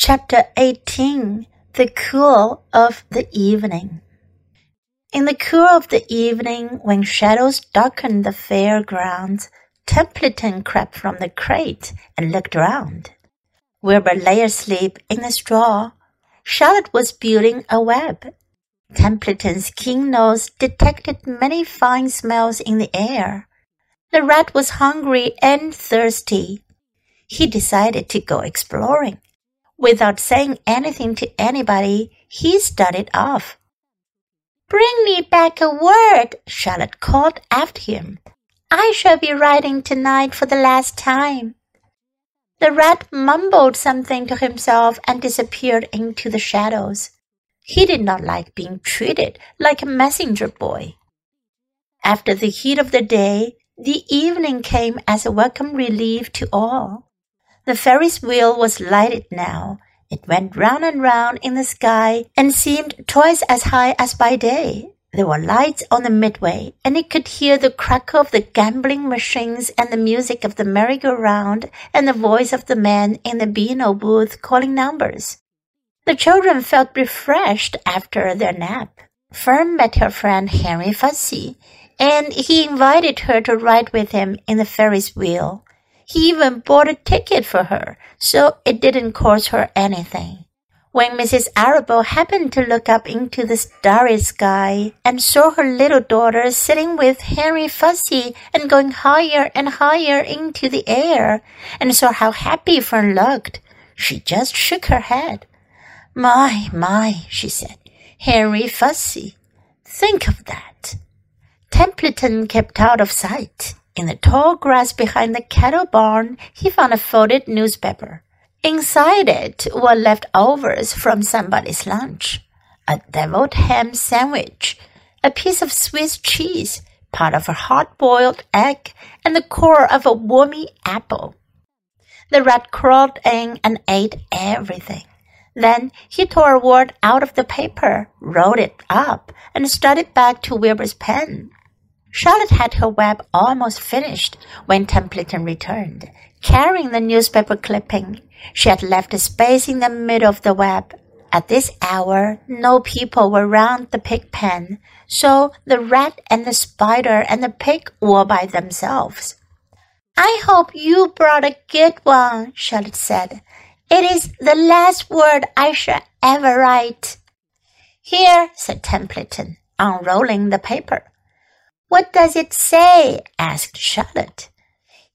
Chapter 18 The Cool of the Evening. In the cool of the evening, when shadows darkened the fair grounds, Templeton crept from the crate and looked round. Wilbur lay asleep in the straw. Charlotte was building a web. Templeton's keen nose detected many fine smells in the air. The rat was hungry and thirsty. He decided to go exploring. Without saying anything to anybody, he started off. Bring me back a word, Charlotte called after him. I shall be writing tonight for the last time. The rat mumbled something to himself and disappeared into the shadows. He did not like being treated like a messenger boy. After the heat of the day, the evening came as a welcome relief to all. The Ferris wheel was lighted now. It went round and round in the sky and seemed twice as high as by day. There were lights on the midway, and he could hear the crackle of the gambling machines and the music of the merry-go-round and the voice of the man in the Beano booth calling numbers. The children felt refreshed after their nap. Fern met her friend Henry Fussy, and he invited her to ride with him in the Ferris wheel. He even bought a ticket for her, so it didn't cost her anything. When Mrs. Arable happened to look up into the starry sky and saw her little daughter sitting with Henry Fussy and going higher and higher into the air, and saw how happy Fern looked, she just shook her head. My, my, she said, Henry Fussy. Think of that. Templeton kept out of sight. In the tall grass behind the cattle barn, he found a folded newspaper. Inside it were leftovers from somebody's lunch. A deviled ham sandwich, a piece of Swiss cheese, part of a hard-boiled egg, and the core of a wormy apple. The rat crawled in and ate everything. Then he tore a word out of the paper, rolled it up, and started back to Wilbur's pen. Charlotte had her web almost finished when Templeton returned, carrying the newspaper clipping. She had left a space in the middle of the web. At this hour, no people were round the pig pen, so the rat and the spider and the pig were by themselves. I hope you brought a good one, Charlotte said. It is the last word I shall ever write. Here, said Templeton, unrolling the paper. What does it say? asked Charlotte.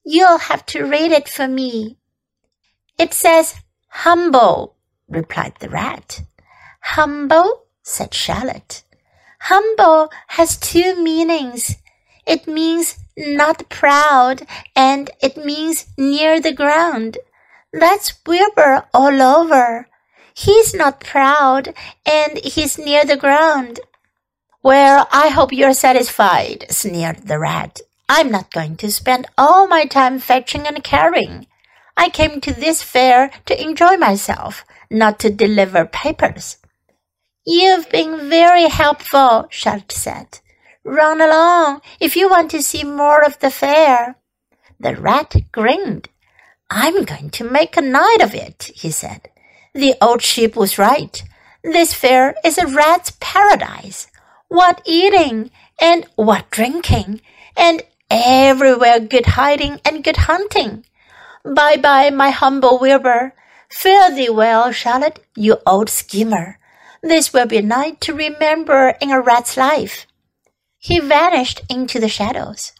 You'll have to read it for me. It says humble, replied the rat. Humble, said Charlotte. Humble has two meanings. It means not proud and it means near the ground. That's Wilbur all over. He's not proud and he's near the ground. Well, I hope you're satisfied, sneered the rat. I'm not going to spend all my time fetching and carrying. I came to this fair to enjoy myself, not to deliver papers. You've been very helpful, Charlotte said. Run along if you want to see more of the fair. The rat grinned. I'm going to make a night of it, he said. The old sheep was right. This fair is a rat's paradise. What eating and what drinking and everywhere good hiding and good hunting. Bye bye, my humble Wilbur. Fare thee well, Charlotte, you old schemer. This will be a night to remember in a rat's life. He vanished into the shadows.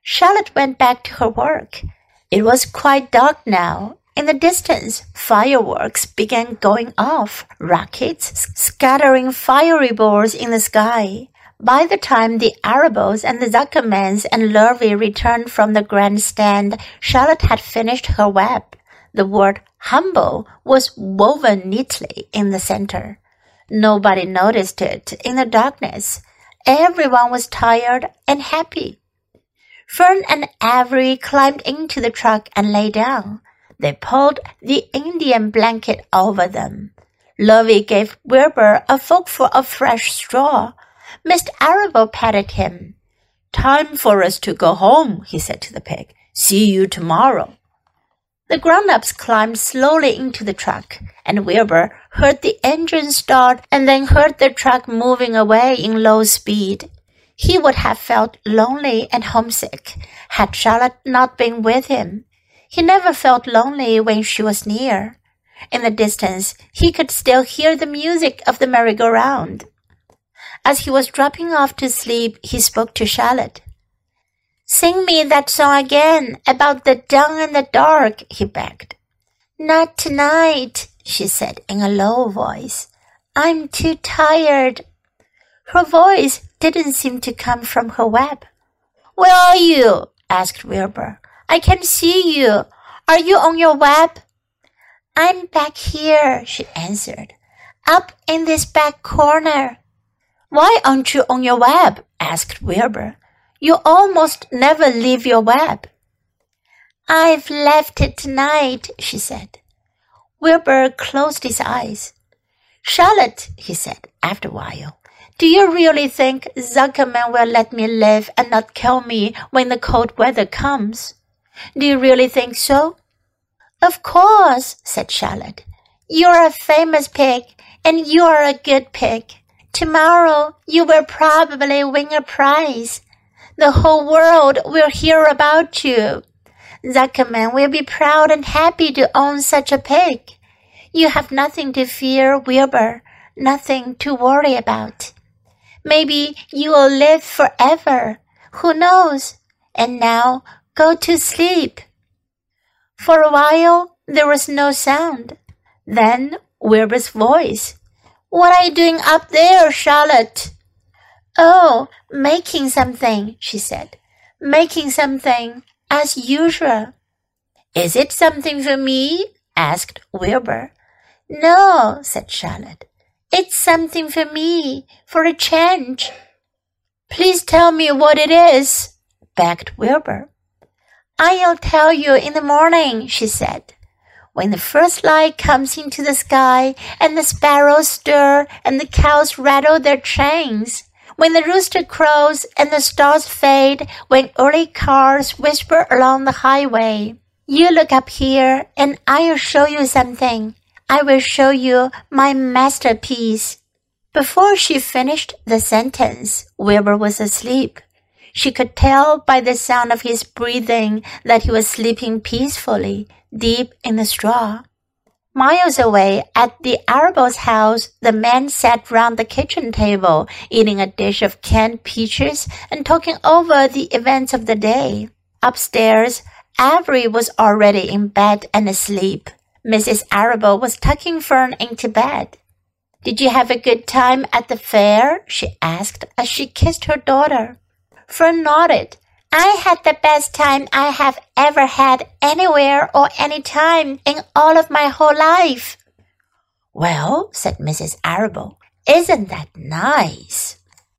Charlotte went back to her work. It was quite dark now. In the distance, fireworks began going off, rockets scattering fiery balls in the sky. By the time the Arables and the Zuckermans and Lurvy returned from the grandstand, Charlotte had finished her web. The word humble was woven neatly in the center. Nobody noticed it in the darkness. Everyone was tired and happy. Fern and Avery climbed into the truck and lay down. They pulled the Indian blanket over them. Lurvy gave Wilbur a forkful of fresh straw. Mr. Arable patted him. Time for us to go home, he said to the pig. See you tomorrow. The grown-ups climbed slowly into the truck, and Wilbur heard the engine start and then heard the truck moving away in low speed. He would have felt lonely and homesick had Charlotte not been with him. He never felt lonely when she was near. In the distance, he could still hear the music of the merry-go-round. As he was dropping off to sleep, he spoke to Charlotte. Sing me that song again about the dawn and the dark, he begged. Not tonight, she said in a low voice. I'm too tired. Her voice didn't seem to come from her web. Where are you? asked Wilbur. I can see you. Are you on your web? I'm back here, she answered. Up in this back corner. Why aren't you on your web? asked Wilbur. You almost never leave your web. I've left it tonight, she said. Wilbur closed his eyes. Charlotte, he said after a while, do you really think Zuckerman will let me live and not kill me when the cold weather comes? Do you really think so? Of course, said Charlotte. You're a famous pig, and you're a good pig. Tomorrow you will probably win a prize. The whole world will hear about you. Zuckerman will be proud and happy to own such a pig. You have nothing to fear, Wilbur, nothing to worry about. Maybe you will live forever. Who knows? And now go to sleep. For a while there was no sound. Then Wilbur's voice. What are you doing up there, Charlotte? Oh, making something, she said. Making something, as usual. Is it something for me? asked Wilbur. No, said Charlotte. It's something for me, for a change. Please tell me what it is, begged Wilbur. I'll tell you in the morning, she said. When the first light comes into the sky and the sparrows stir and the cows rattle their chains, when the rooster crows and the stars fade, when early cars whisper along the highway, you look up here and I'll show you something. I will show you my masterpiece. Before she finished the sentence, Wilbur was asleep. She could tell by the sound of his breathing that he was sleeping peacefully, deep in the straw. Miles away at the Arable's house, the men sat round the kitchen table, eating a dish of canned peaches and talking over the events of the day. Upstairs, Avery was already in bed and asleep. Mrs. Arable was tucking Fern into bed. Did you have a good time at the fair? she asked as she kissed her daughter. Fern nodded. I had the best time I have ever had anywhere or any time in all of my whole life. Well, said Mrs. Arable, isn't that nice?